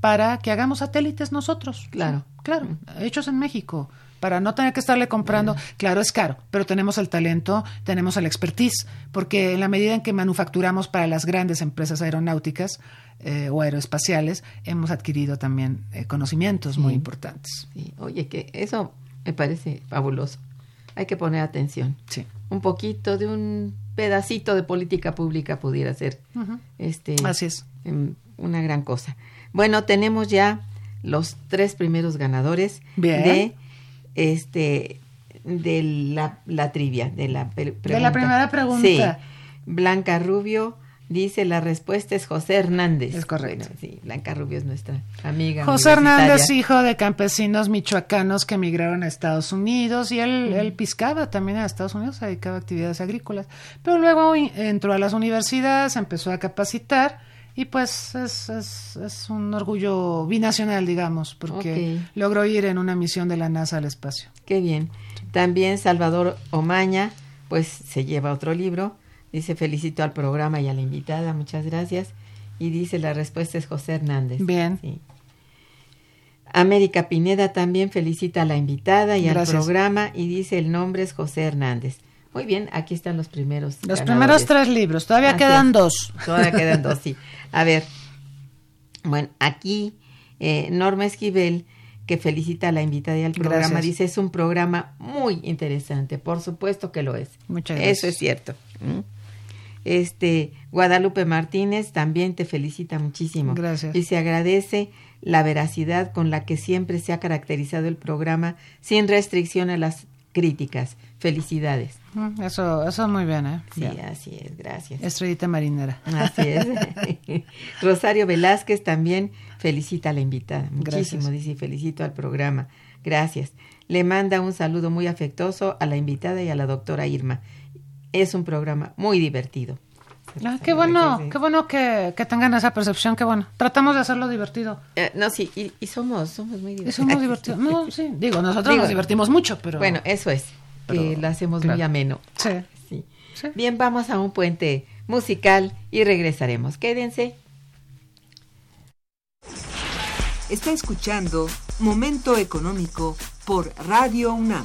para que hagamos satélites nosotros. Claro. Claro, hechos en México. Para no tener que estarle comprando, claro, es caro, pero tenemos el talento, tenemos el expertise, porque en la medida en que manufacturamos para las grandes empresas aeronáuticas eh, o aeroespaciales, hemos adquirido también eh, conocimientos muy importantes. Sí, Oye, que eso me parece fabuloso. Hay que poner atención. Sí. Un poquito de un pedacito de política pública pudiera ser este Así es. em, una gran cosa. Bueno, tenemos ya los tres primeros ganadores Bien. de este de la, la trivia, de la pregunta. De la primera pregunta. Sí. Blanca Rubio dice la respuesta es José Hernández. Es correcto. Bueno, sí, Blanca Rubio es nuestra amiga. José. Hernández, hijo de campesinos michoacanos que emigraron a Estados Unidos y él, él piscaba también a Estados Unidos, se dedicaba a actividades agrícolas. Pero luego entró a las universidades, empezó a capacitar y pues es, es, es un orgullo binacional, digamos, porque logró ir en una misión de la NASA al espacio. Qué bien. También Salvador Omaña, pues se lleva otro libro. Dice felicito al programa y a la invitada, muchas gracias. Y dice la respuesta es José Hernández. Bien. Sí. América Pineda también felicita a la invitada y Gracias. al programa y dice el nombre es José Hernández. Muy bien, aquí están los primeros. Los ganadores. primeros tres libros, todavía Así quedan es. dos. Todavía quedan dos, sí. A ver, bueno, aquí eh, Norma Esquivel, que felicita a la invitada y al programa, Gracias. dice, es un programa muy interesante, por supuesto que lo es. Muchas gracias. Eso es cierto. ¿Mm? Este, Guadalupe Martínez también te felicita muchísimo. Gracias. Y se agradece la veracidad con la que siempre se ha caracterizado el programa, sin restricción a las críticas. Felicidades. Eso, eso muy bien, ¿eh? Sí, así es, gracias. Estrellita marinera. Así es. Rosario Velázquez también felicita a la invitada. Muchísimo, Gracias. dice, felicito al programa. Gracias. Le manda un saludo muy afectuoso a la invitada y a la doctora Irma. Es un programa muy divertido. Ah, qué bueno, Sí. qué bueno que, que tengan esa percepción, qué bueno. Tratamos de hacerlo divertido. Eh, no, sí, y, y somos, somos muy Y divertidos. somos divertidos. No, sí, digo, nosotros Digo, nos divertimos mucho, pero... Bueno, eso es, que lo hacemos muy ameno. Sí. Sí. Sí. Bien, vamos a un puente musical y regresaremos. Quédense. Está escuchando Momento Económico por Radio UNAM.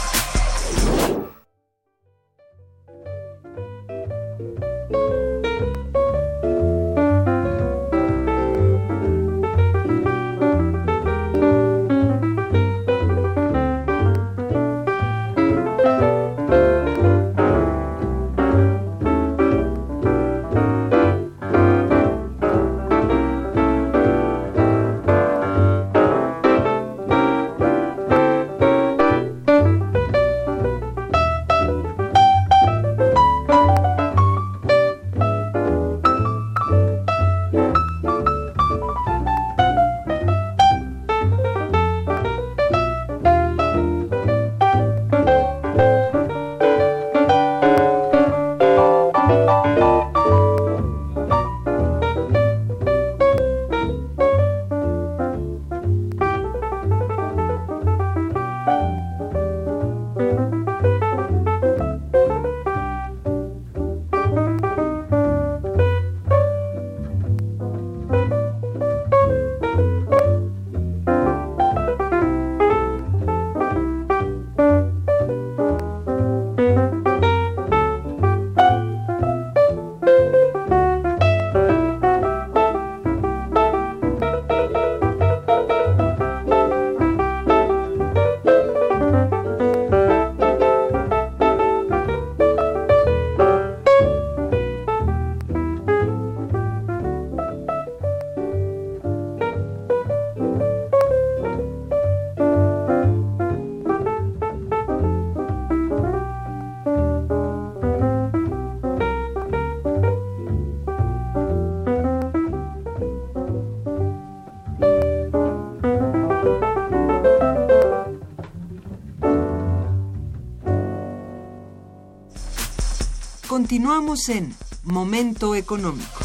Continuamos en Momento Económico.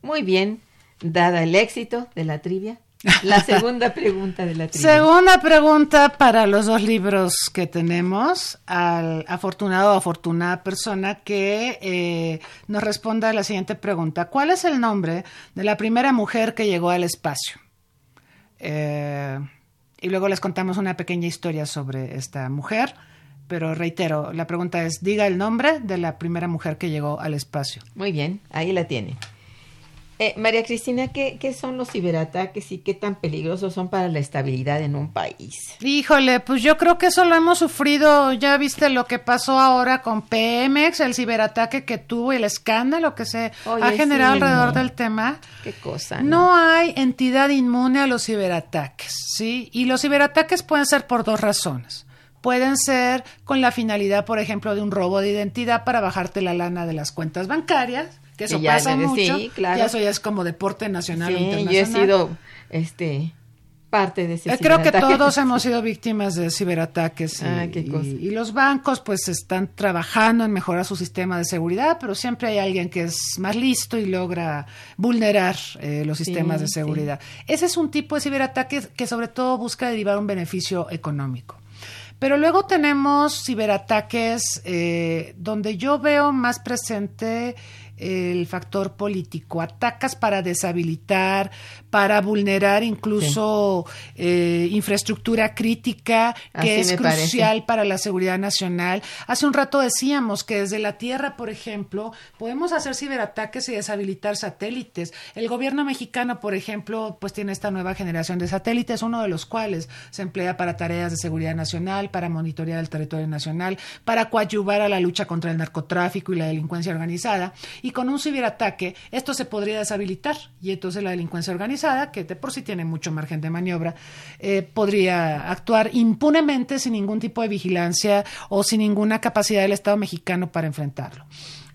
Muy bien, dada el éxito de la trivia, la segunda pregunta de la trivia. Segunda pregunta para los dos libros que tenemos, al afortunado o afortunada persona que eh, nos responda a la siguiente pregunta. ¿Cuál es el nombre de la primera mujer que llegó al espacio? Eh, y luego les contamos una pequeña historia sobre esta mujer. Pero reitero, la pregunta es, diga el nombre de la primera mujer que llegó al espacio. Muy bien, ahí la tiene. Eh, María Cristina, ¿qué, ¿qué son los ciberataques y qué tan peligrosos son para la estabilidad en un país? Híjole, pues yo creo que eso lo hemos sufrido. Ya viste lo que pasó ahora con Pemex, el ciberataque que tuvo y el escándalo que se Oye, ha generado sí, alrededor no. del tema. ¿Qué cosa? No hay entidad inmune a los ciberataques, ¿sí? Y los ciberataques pueden ser por dos razones. Pueden ser con la finalidad, por ejemplo, de un robo de identidad para bajarte la lana de las cuentas bancarias, que eso ya pasa mucho. sí, claro. Ya eso ya es como deporte nacional o Sí, internacional. yo he sido este parte de ese Eh, Creo que todos hemos sido víctimas de ciberataques y, Ah, qué y- cosa. y los bancos pues están trabajando en mejorar su sistema de seguridad, pero siempre hay alguien que es más listo y logra vulnerar eh, los Sí, sistemas de sí. seguridad. Ese es un tipo de ciberataque que sobre todo busca derivar un beneficio económico. Pero luego tenemos ciberataques eh, donde yo veo más presente el factor político. Atacas para deshabilitar, para vulnerar incluso eh, infraestructura crítica Así que es parece. crucial para la seguridad nacional. Hace un rato decíamos que desde la Tierra, por ejemplo, podemos hacer ciberataques y deshabilitar satélites. El gobierno mexicano, por ejemplo, pues tiene esta nueva generación de satélites, uno de los cuales se emplea para tareas de seguridad nacional, para monitorear el territorio nacional, para coadyuvar a la lucha contra el narcotráfico y la delincuencia organizada. Y con un ciberataque, esto se podría deshabilitar. Y entonces la delincuencia organizada, que de por sí tiene mucho margen de maniobra, eh, podría actuar impunemente sin ningún tipo de vigilancia o sin ninguna capacidad del Estado mexicano para enfrentarlo.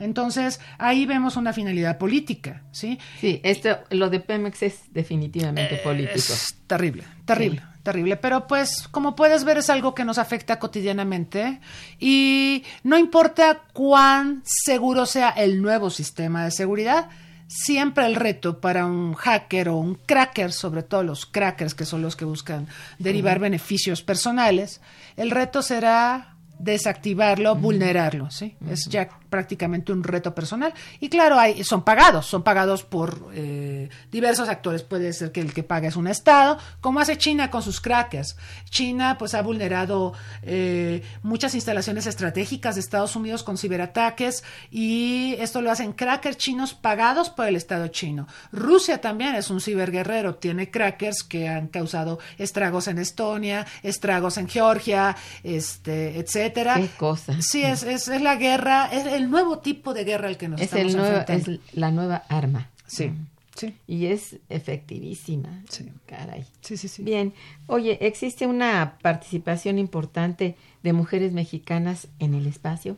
Entonces, ahí vemos una finalidad política, ¿sí? Sí, esto, lo de Pemex es definitivamente político. Es terrible, terrible, terrible. Pero pues, como puedes ver, es algo que nos afecta cotidianamente y no importa cuán seguro sea el nuevo sistema de seguridad, siempre el reto para un hacker o un cracker, sobre todo los crackers que son los que buscan derivar beneficios personales, el reto será desactivarlo, vulnerarlo, ¿sí? Es ya prácticamente un reto personal. Y claro, hay, son pagados, son pagados por eh, diversos actores. Puede ser que el que paga es un Estado, como hace China con sus crackers. China pues ha vulnerado eh, muchas instalaciones estratégicas de Estados Unidos con ciberataques y esto lo hacen crackers chinos pagados por el Estado chino. Rusia también es un ciberguerrero, tiene crackers que han causado estragos en Estonia, estragos en Georgia, este, etcétera. Qué cosa. Sí, es, es, es la guerra, es el nuevo tipo de guerra al que nos Es, estamos el nuevo, enfrentando. es la nueva arma. Sí, sí, Y es efectivísima. Sí. Caray. sí, sí, sí. Bien. Oye, ¿existe una participación importante de mujeres mexicanas en el espacio?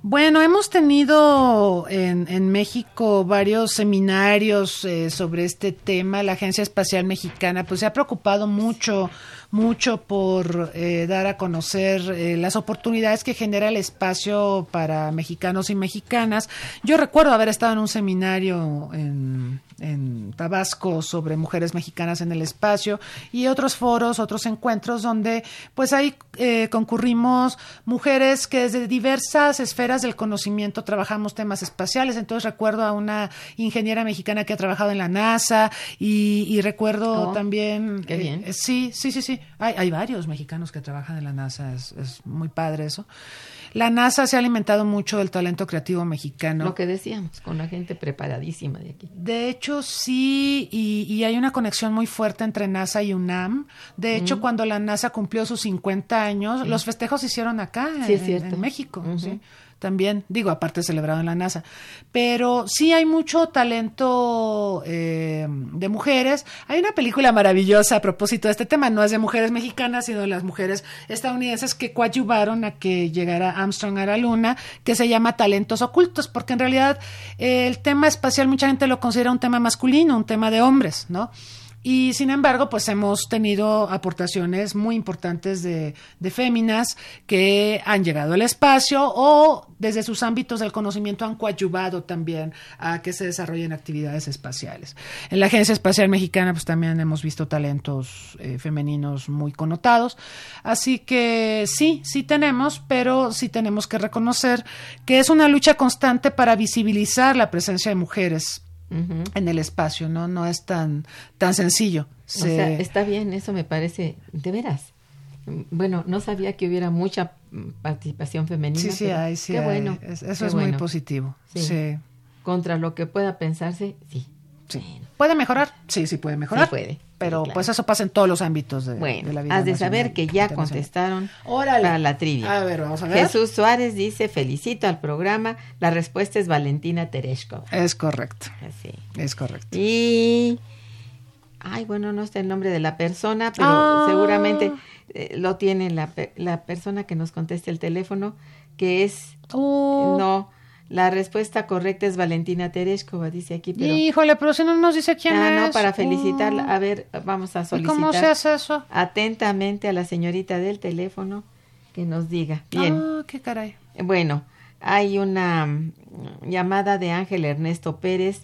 Bueno, hemos tenido en, en México varios seminarios eh, sobre este tema. La Agencia Espacial Mexicana pues se ha preocupado mucho, mucho por eh, dar a conocer eh, las oportunidades que genera el espacio para mexicanos y mexicanas. Yo recuerdo haber estado en un seminario en, en Tabasco sobre mujeres mexicanas en el espacio y otros foros, otros encuentros donde pues ahí eh, concurrimos mujeres que desde diversas esferas del conocimiento trabajamos temas espaciales. Entonces recuerdo a una ingeniera mexicana que ha trabajado en la NASA y, y recuerdo Oh, también... qué bien. eh, sí, sí, sí, sí. Hay, hay varios mexicanos que trabajan en la NASA. Es, es muy padre eso. La NASA se ha alimentado mucho del talento creativo mexicano. Lo que decíamos, con la gente preparadísima de aquí. De hecho, sí, y, y hay una conexión muy fuerte entre NASA y UNAM. De hecho, cuando la NASA cumplió sus 50 años, los festejos se hicieron acá, Sí, es en, México. ¿sí? También, digo, aparte celebrado en la NASA. Pero sí hay mucho talento eh, de mujeres. Hay una película maravillosa a propósito de este tema. No es de mujeres mexicanas, sino de las mujeres estadounidenses que coadyuvaron a que llegara Armstrong a la Luna, que se llama Talentos Ocultos, porque en realidad eh, el tema espacial mucha gente lo considera un tema masculino, un tema de hombres, ¿no? Y sin embargo, pues hemos tenido aportaciones muy importantes de, de féminas que han llegado al espacio o desde sus ámbitos del conocimiento han coadyuvado también a que se desarrollen actividades espaciales. En la Agencia Espacial Mexicana, pues también hemos visto talentos eh, femeninos muy connotados. Así que sí, sí tenemos, pero sí tenemos que reconocer que es una lucha constante para visibilizar la presencia de mujeres Ujú. en el espacio, ¿no? No es tan, tan sencillo. O Se- sea, está bien, eso me parece, de veras. Bueno, no sabía que hubiera mucha participación femenina. sí, sí pero hay, sí qué hay. bueno. Es- eso qué es muy bueno. positivo. Sí. Sí. Contra lo que pueda pensarse, sí. Sí. Bueno. ¿Puede mejorar? Sí, sí puede mejorar. Sí puede, sí, Pero claro. pues eso pasa en todos los ámbitos de, Bueno, de la vida. has de saber que ya contestaron Órale. para la trivia. A ver, vamos a ver. Jesús Suárez dice, felicito al programa. La respuesta es Valentina Tereshkov. Es correcto. Así. Es correcto. Y... Ay, bueno, no está el nombre de la persona, pero Ah. seguramente eh, lo tiene la, la persona que nos conteste el teléfono, que es... Oh, No, La respuesta correcta es Valentina Tereshkova, dice aquí. Pero... Híjole, pero si no nos dice quién ah, es. no, para felicitarla. A ver, vamos a ¿Y solicitar cómo se hace eso? atentamente a la señorita del teléfono que nos diga. Bien. Ah, qué caray. Bueno, hay una mm, llamada de Ángel Ernesto Pérez.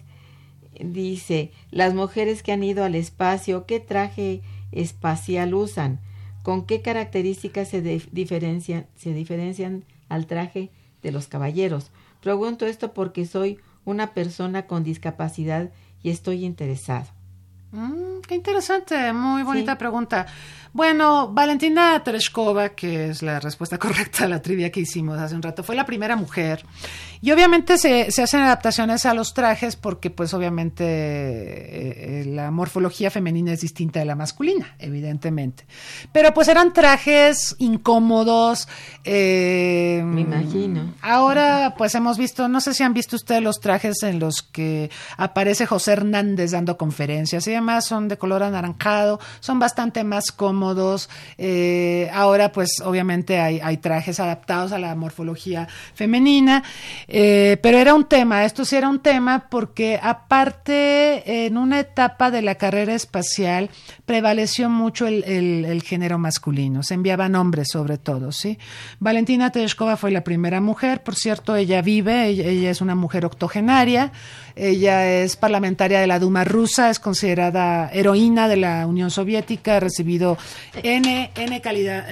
Dice, las mujeres que han ido al espacio, ¿qué traje espacial usan? ¿Con qué características se diferencian, se diferencian al traje de los caballeros? Pregunto esto porque soy una persona con discapacidad y estoy interesado. Mm, qué interesante, muy bonita Sí. pregunta. Bueno, Valentina Tereshkova, que es la respuesta correcta a la trivia que hicimos hace un rato, fue la primera mujer. Y obviamente se, se hacen adaptaciones a los trajes porque pues obviamente eh, eh, la morfología femenina es distinta de la masculina, evidentemente. Pero pues eran trajes incómodos. eh, Me imagino. Ahora, pues hemos visto, no sé si han visto ustedes los trajes en los que aparece José Hernández dando conferencias y demás, son de color anaranjado, son bastante más cómodos. Eh, ahora, pues obviamente hay, trajes adaptados a la morfología femenina, eh, pero era un tema, esto sí era un tema porque aparte, en una etapa de la carrera espacial, prevaleció mucho el, género masculino, se enviaban hombres sobre todo, ¿sí? Valentina Tereshkova fue la primera mujer, por cierto, ella vive, ella es una mujer octogenaria, ella es parlamentaria de la Duma rusa, es considerada heroína de la Unión Soviética, ha recibido N, N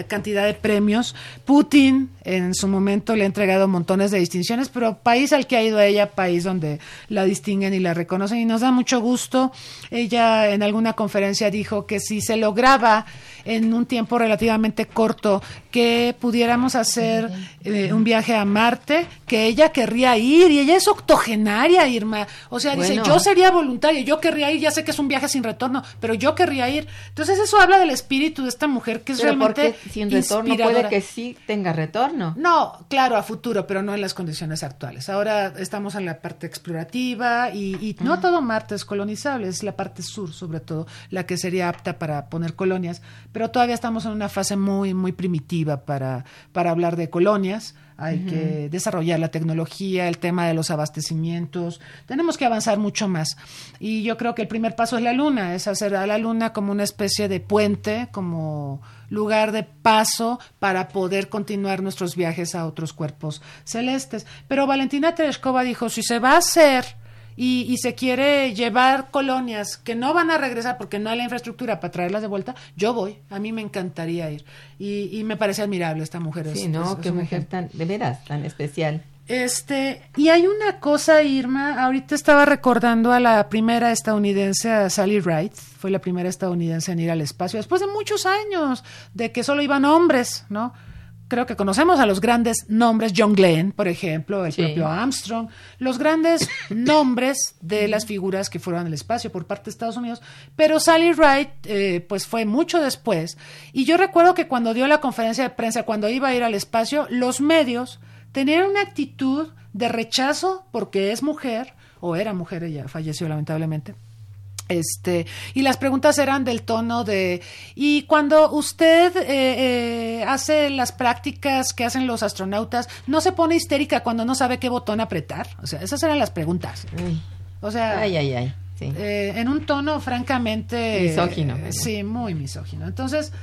cantidad de premios. Putin en su momento le ha entregado montones de distinciones, pero país al que ha ido ella, país donde la distinguen y la reconocen y nos da mucho gusto. Ella en alguna conferencia dijo que si se lograba en un tiempo relativamente corto que pudiéramos hacer eh, un viaje a Marte, que ella querría ir y ella es octogenaria, Irma. O sea, dice, yo sería voluntaria, yo querría ir, ya sé que es un viaje sin retorno, pero yo querría ir. Entonces eso habla del espíritu de esta mujer que es Pero realmente sin retorno puede que sí tenga retorno. No, claro, a futuro, pero no en las condiciones actuales. Ahora estamos en la parte explorativa y, y no todo Marte es colonizable, es la parte sur, sobre todo, la que sería apta para poner colonias, pero todavía estamos en una fase muy, muy primitiva para, para hablar de colonias. Hay que desarrollar la tecnología, el tema de los abastecimientos. Tenemos que avanzar mucho más. Y yo creo que el primer paso es la luna, es hacer a la luna como una especie de puente, como lugar de paso para poder continuar nuestros viajes a otros cuerpos celestes. Pero Valentina Tereshkova dijo, si se va a hacer y, y se quiere llevar colonias que no van a regresar porque no hay la infraestructura para traerlas de vuelta, yo voy. A mí me encantaría ir. Y, y me parece admirable esta mujer. es- Sí, ¿no? es- Qué mujer tan, de veras, tan especial. Este, y hay una cosa, Irma, ahorita estaba recordando a la primera estadounidense, a Sally Ride, fue la primera estadounidense en ir al espacio, después de muchos años de que solo iban hombres, ¿no? Creo que conocemos a los grandes nombres, John Glenn, por ejemplo, el Sí. propio Armstrong, los grandes nombres de las figuras que fueron al espacio por parte de Estados Unidos, pero Sally Ride, eh, pues fue mucho después. Y yo recuerdo que cuando dio la conferencia de prensa, cuando iba a ir al espacio, los medios tenían una actitud de rechazo porque es mujer, o era mujer, ella falleció lamentablemente. Este, y las preguntas eran del tono de, y cuando usted eh, eh, hace las prácticas que hacen los astronautas, ¿no se pone histérica cuando no sabe qué botón apretar? O sea, esas eran las preguntas. Ay, O sea, ay, ay. ay, sí. eh, en un tono francamente Misógino, eh, ¿no? sí, muy misógino. Entonces,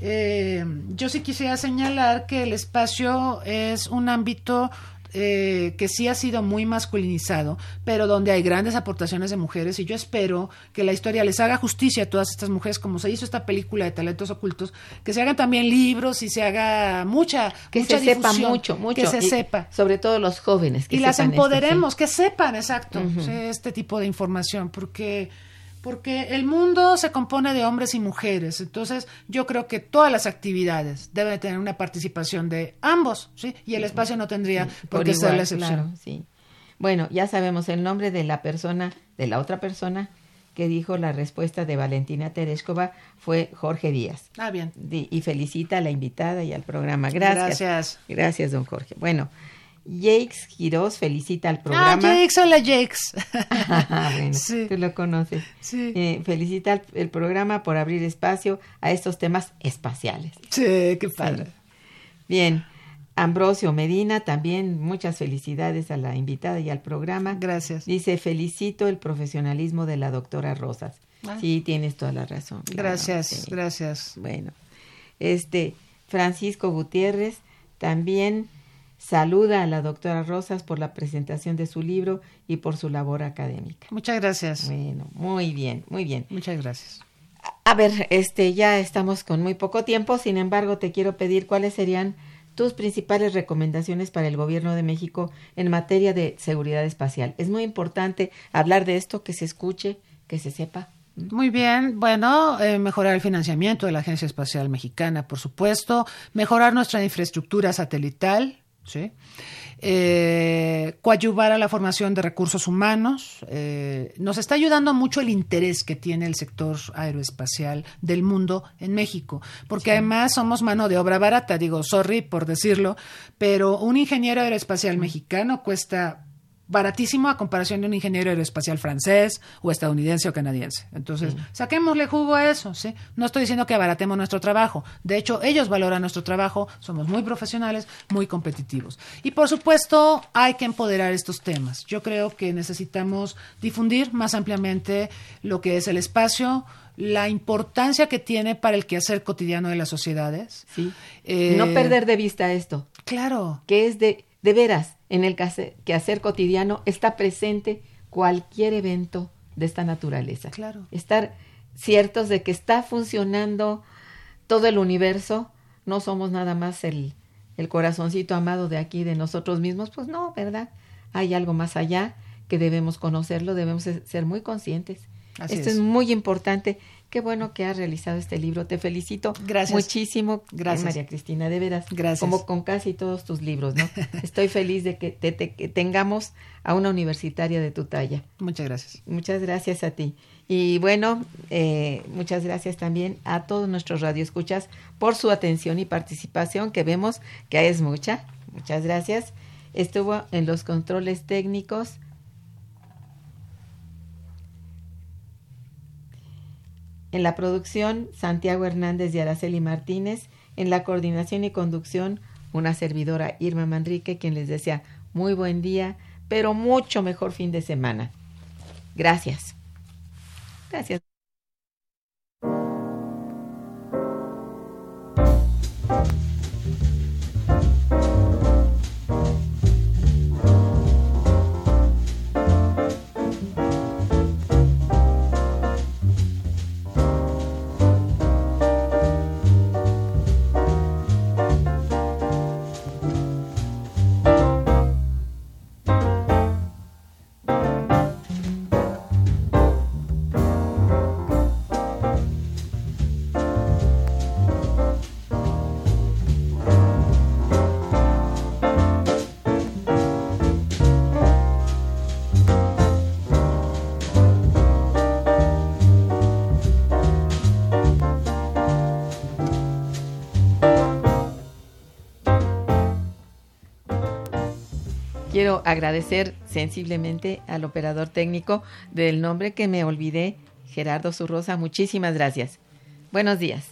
eh, yo sí quisiera señalar que el espacio es un ámbito eh, que sí ha sido muy masculinizado, pero donde hay grandes aportaciones de mujeres y yo espero que la historia les haga justicia a todas estas mujeres, como se hizo esta película de talentos ocultos, que se hagan también libros y se haga mucha, que mucha se sepa mucho, mucho. que se y sepa Sobre todo los jóvenes. Que y las esto, empoderemos, que sepan, exacto, este tipo de información, porque porque el mundo se compone de hombres y mujeres, entonces yo creo que todas las actividades deben tener una participación de ambos, sí, y el espacio no tendría sí. por Por qué ser la excepción. claro, sí. Bueno, ya sabemos el nombre de la persona, de la otra persona que dijo la respuesta de Valentina Tereshkova fue Jorge Díaz. Ah, bien. Y felicita a la invitada y al programa. Gracias. Gracias. Gracias, don Jorge. Bueno, Jakes Quiroz felicita al Ah, programa. Jakes, hola Jakes. bueno, Sí. tú lo conoces. Sí. Eh, felicita al- el programa por abrir espacio a estos temas espaciales. sí, qué padre. Bien, Ambrosio Medina, también muchas felicidades a la invitada y al programa. Gracias. Dice, felicito el profesionalismo de la doctora Rosas. Ah. Sí, tienes toda la razón. claro, Gracias, sí. gracias. Bueno, este Francisco Gutiérrez también saluda a la doctora Rosas por la presentación de su libro y por su labor académica. Muchas gracias. Bueno, muy bien, muy bien. Muchas gracias. A ver, este, ya estamos con muy poco tiempo, sin embargo, te quiero pedir cuáles serían tus principales recomendaciones para el gobierno de México en materia de seguridad espacial. Es muy importante hablar de esto, que se escuche, que se sepa. Muy bien, bueno, eh, mejorar el financiamiento de la Agencia Espacial Mexicana, por supuesto, mejorar nuestra infraestructura satelital, ¿sí? Eh, coadyuvar a la formación de recursos humanos. eh, nos está ayudando mucho el interés que tiene el sector aeroespacial del mundo en México, porque además somos mano de obra barata, digo, sorry por decirlo, pero un ingeniero aeroespacial mexicano cuesta baratísimo a comparación de un ingeniero aeroespacial francés o estadounidense o canadiense. Entonces, saquémosle jugo a eso, ¿sí? No estoy diciendo que abaratemos nuestro trabajo. De hecho, ellos valoran nuestro trabajo, somos muy profesionales, muy competitivos. Y por supuesto, hay que empoderar estos temas. Yo creo que necesitamos difundir más ampliamente lo que es el espacio, la importancia que tiene para el quehacer cotidiano de las sociedades. Sí. Eh, no perder de vista esto, Claro. que es de, de veras, en el quehacer, cotidiano está presente cualquier evento de esta naturaleza. Claro. Estar ciertos de que está funcionando todo el universo, no somos nada más el, el corazoncito amado de aquí, de nosotros mismos, pues no, ¿verdad? Hay algo más allá que debemos conocerlo, debemos se- ser muy conscientes. Así Esto es. es. muy importante. Qué bueno que has realizado este libro. Te felicito Gracias. muchísimo, Gracias. María Cristina, de veras. Gracias. Como con casi todos tus libros, ¿no? Estoy feliz de que, te- te- que tengamos a una universitaria de tu talla. Muchas gracias. Muchas gracias a ti. Y bueno, eh, muchas gracias también a todos nuestros radioescuchas por su atención y participación, que vemos que es mucha. Muchas gracias. Estuvo en los controles técnicos. En la producción, Santiago Hernández y Araceli Martínez. En la coordinación y conducción, una servidora Irma Manrique, quien les desea muy buen día, pero mucho mejor fin de semana. Gracias. Gracias. Quiero agradecer sensiblemente al operador técnico del nombre que me olvidé, Gerardo Zurrosa. Muchísimas gracias. Buenos días.